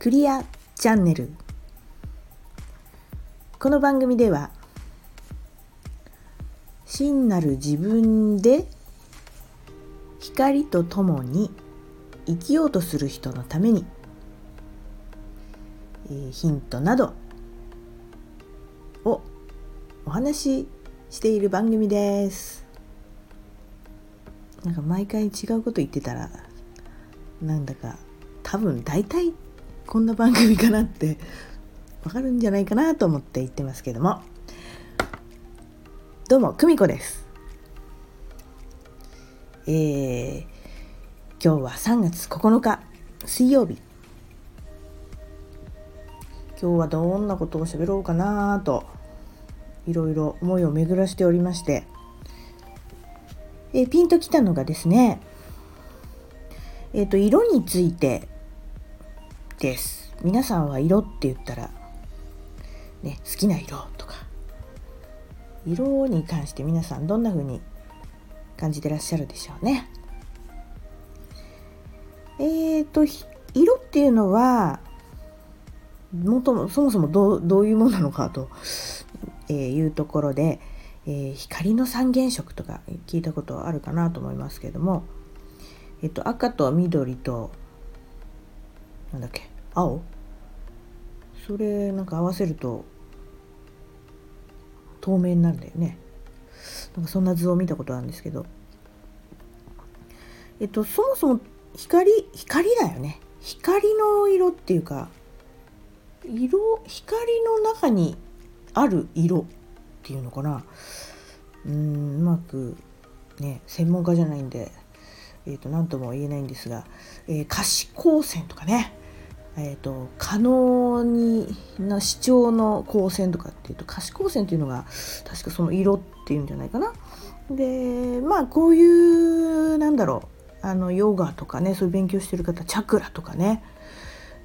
クリアチャンネル。この番組では真なる自分で光とともに生きようとする人のために、えーヒントなどをお話ししている番組です。なんか毎回違うこと言ってたらなんだか多分大体こんな番組かなってわかるんじゃないかなと思って言ってますけども。どうも久美子です。えー、今日は3月9日水曜日。今日はどんなことを喋ろうかなといろいろ思いを巡らしておりまして、えーピンときたのがですねえっ、と色についてです。皆さんは色って言ったらね好きな色とか色に関して皆さんどんな風に感じてらっしゃるでしょうね。えっ、と色っていうのはもともそもそもどうどういうものなのかと、えいうところで、えー光の三原色とか聞いたことあるかなと思いますけども、えっと、赤と緑となんだっけ青？それなんか合わせると透明になるんだよね。なんかそんな図を見たことあるんですけど。えっとそもそも光光だよね。光の色っていうか色光の中にある色っていうのかな。うんうまくね専門家じゃないんでえー、と何とも言えないんですが、えー可視光線とかね、えー、と可能にな視聴の光線とかっていうと可視光線っていうのが確かその色っていうんじゃないかな。でまあこういうなんだろうあのヨガとかねそういう勉強してる方チャクラとかね、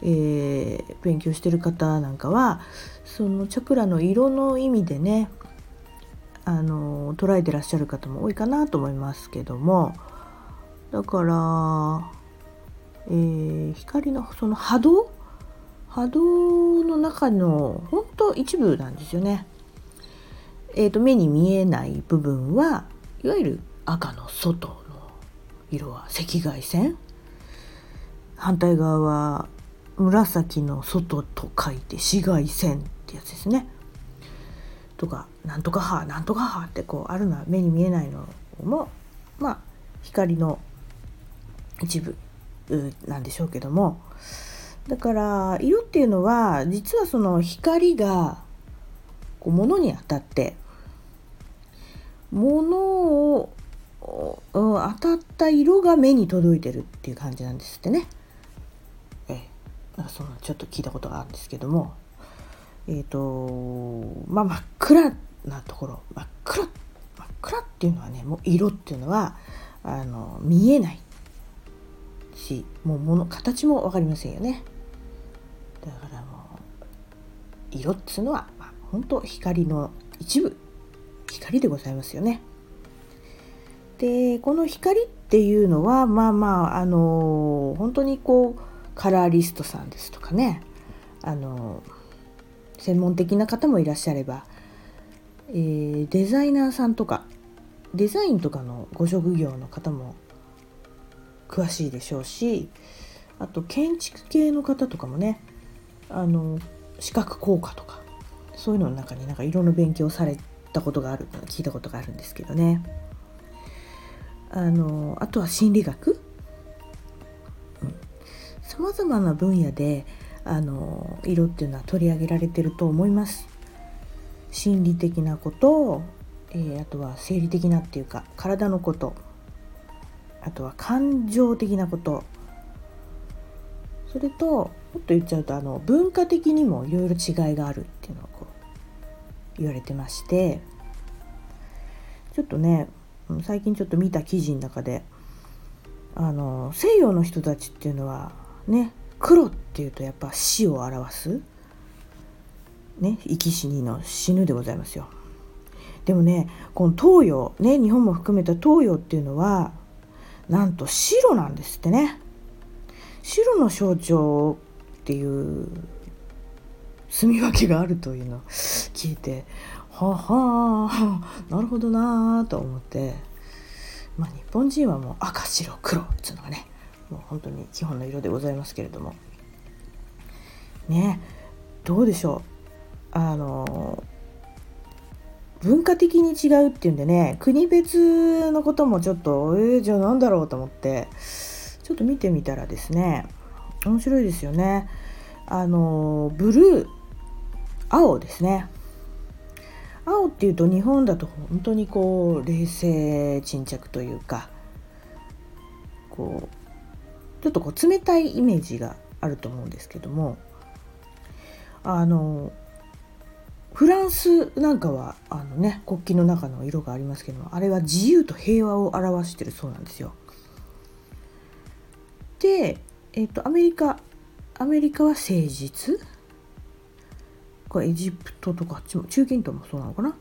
えー勉強してる方なんかはそのチャクラの色の意味でねあの捉えてらっしゃる方も多いかなと思いますけどもだから、えー光のその波動？波動の中の本当一部なんですよね。えー、と目に見えない部分はいわゆる赤の外の色は赤外線反対側は紫の外と書いて紫外線ってやつですね。とかなんとか派なんとか派ってこうあるのは目に見えないのもまあ光の一部なんでしょうけども。だから色っていうのは実はその光がこう物に当たって物をうん当たった色が目に届いてるっていう感じなんですってね。ええ、なんかそんなちょっと聞いたことがあるんですけども。えっ、とまあ真っ暗なところ。真っ暗。真っ暗っていうのはねもう色っていうのはあの見えない。しもうもの形も分かりませんよね。だからもう色っつうのは、まあ、本当光の一部光でございますよね。でこの光っていうのはまあまああの本当にこうカラーリストさんですとかね。あの専門的な方もいらっしゃれば、えーデザイナーさんとかデザインとかのご職業の方も詳しいでしょうしあと建築系の方とかもねあの視覚効果とかそういうのの中になんか色の勉強されたことがある聞いたことがあるんですけどね。あのあとは心理学。さまざまな分野であの色っていうのは取り上げられてると思います。心理的なこと、えーあとは生理的なっていうか体のこと。あとは感情的なことそれともっと言っちゃうとあの文化的にもいろいろ違いがあるっていうのをこう言われてましてちょっとね最近ちょっと見た記事の中であの西洋の人たちっていうのはね黒っていうとやっぱ死を表すね生き死にの死ぬでございますよ。でもねこの東洋ね日本も含めた東洋っていうのはなんと白なんですってね。白の象徴っていう住み分けがあるというのを聞いてははなるほどなと思って。まあ日本人はもう赤白黒っていうのがねもう本当に基本の色でございますけれども。ねどうでしょう？あの文化的に違うっていうんでね国別のこともちょっとえー、じゃあ何だろうと思ってちょっと見てみたらですね面白いですよね。あのブルー青ですね。青っていうと日本だと本当にこう冷静沈着というかこうちょっとこう冷たいイメージがあると思うんですけどもあのフランスなんかはあのね国旗の中の色がありますけどもあれは自由と平和を表してるそうなんですよ。で、えーと、アメリカアメリカは誠実これエジプトとか中近東もそうなのかな？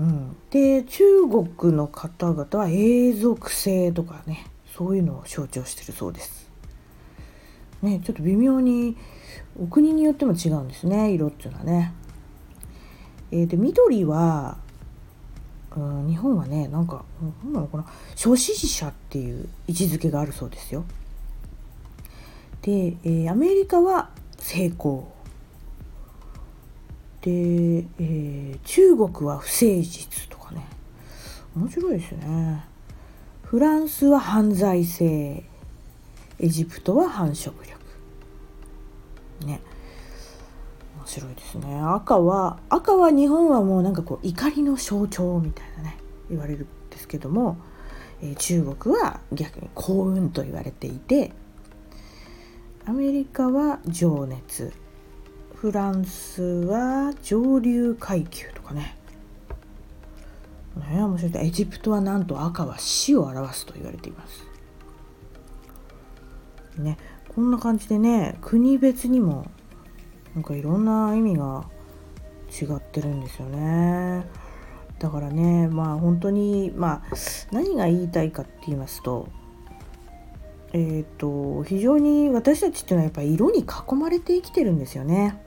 うん、で中国の方々は永続性とかねそういうのを象徴してるそうです。ねちょっと微妙にお国によっても違うんですね色っていうのはね。えー、で緑は、うん、日本はねなんか何なのかな諸支持者っていう位置づけがあるそうですよ。で、えー、アメリカは成功。で、えー、中国は不誠実とかね。面白いですね。フランスは犯罪性。エジプトは繁殖力。ね。白いですね。赤は赤は日本はもうなんかこう怒りの象徴みたいなね言われるんですけども、えー、中国は逆に幸運と言われていてアメリカは情熱フランスは上流階級とかね。ね面白い。エジプトはなんと赤は死を表すと言われています。ねこんな感じでね国別にもなんかいろんな意味が違ってるんですよね。だからねまあ本当にまあ何が言いたいかって言いますとえっ、ー、と非常に私たちっていうのはやっぱり色に囲まれて生きてるんですよね。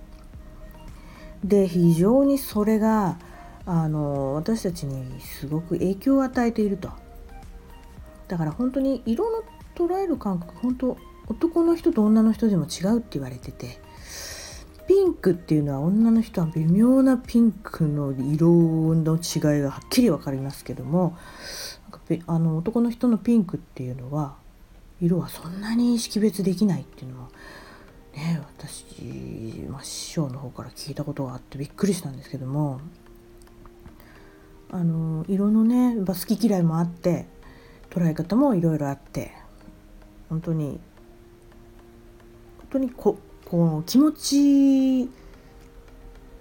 で非常にそれがあの私たちにすごく影響を与えていると。だから本当に色の捉える感覚本当男の人と女の人でも違うって言われててンクっていうのは女の人は微妙なピンクの色の違いがはっきり分かりますけどもあの男の人のピンクっていうのは色はそんなに識別できないっていうのはね私、まあ、師匠の方から聞いたことがあってびっくりしたんですけどもあの色のね好き嫌いもあって捉え方もいろいろあって本当に本当にここの気持ち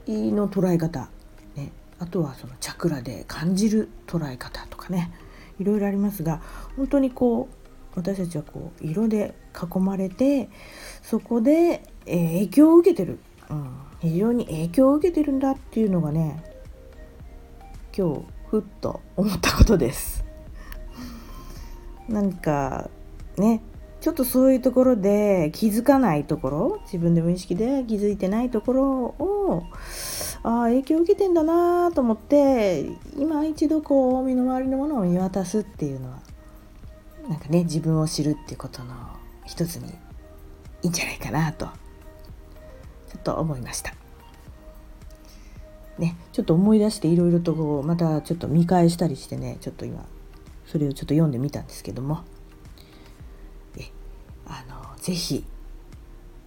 の捉え方、ね、あとはそのチャクラで感じる捉え方とかね。いろいろありますが本当にこう私たちはこう色で囲まれてそこで、えー、影響を受けてる、うん、非常に影響を受けてるんだっていうのがね今日ふっと思ったことです。なんかね。ちょっとそういうところで気づかないところ自分で無意識で気づいてないところをああ影響を受けてんだなと思って今一度こう身の回りのものを見渡すっていうのはなんかね自分を知るっていうことの一つにいいんじゃないかなとちょっと思いました。ね、ちょっと思い出していろいろとこうまたちょっと見返したりしてねちょっと今それをちょっと読んでみたんですけどもあのぜひ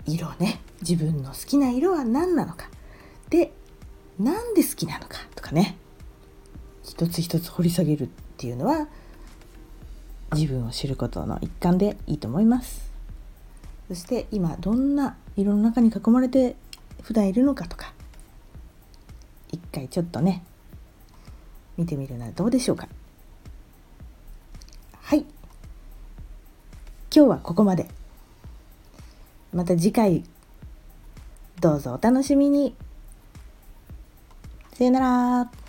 色ね自分の好きな色は何なのか。でなんで好きなのかとかね。一つ一つ掘り下げるっていうのは自分を知ることの一環でいいと思います。そして今どんな色の中に囲まれて普段いるのかとか。一回ちょっとね見てみるのはどうでしょうか。はい。今日はここまで。また次回どうぞお楽しみに。さよなら。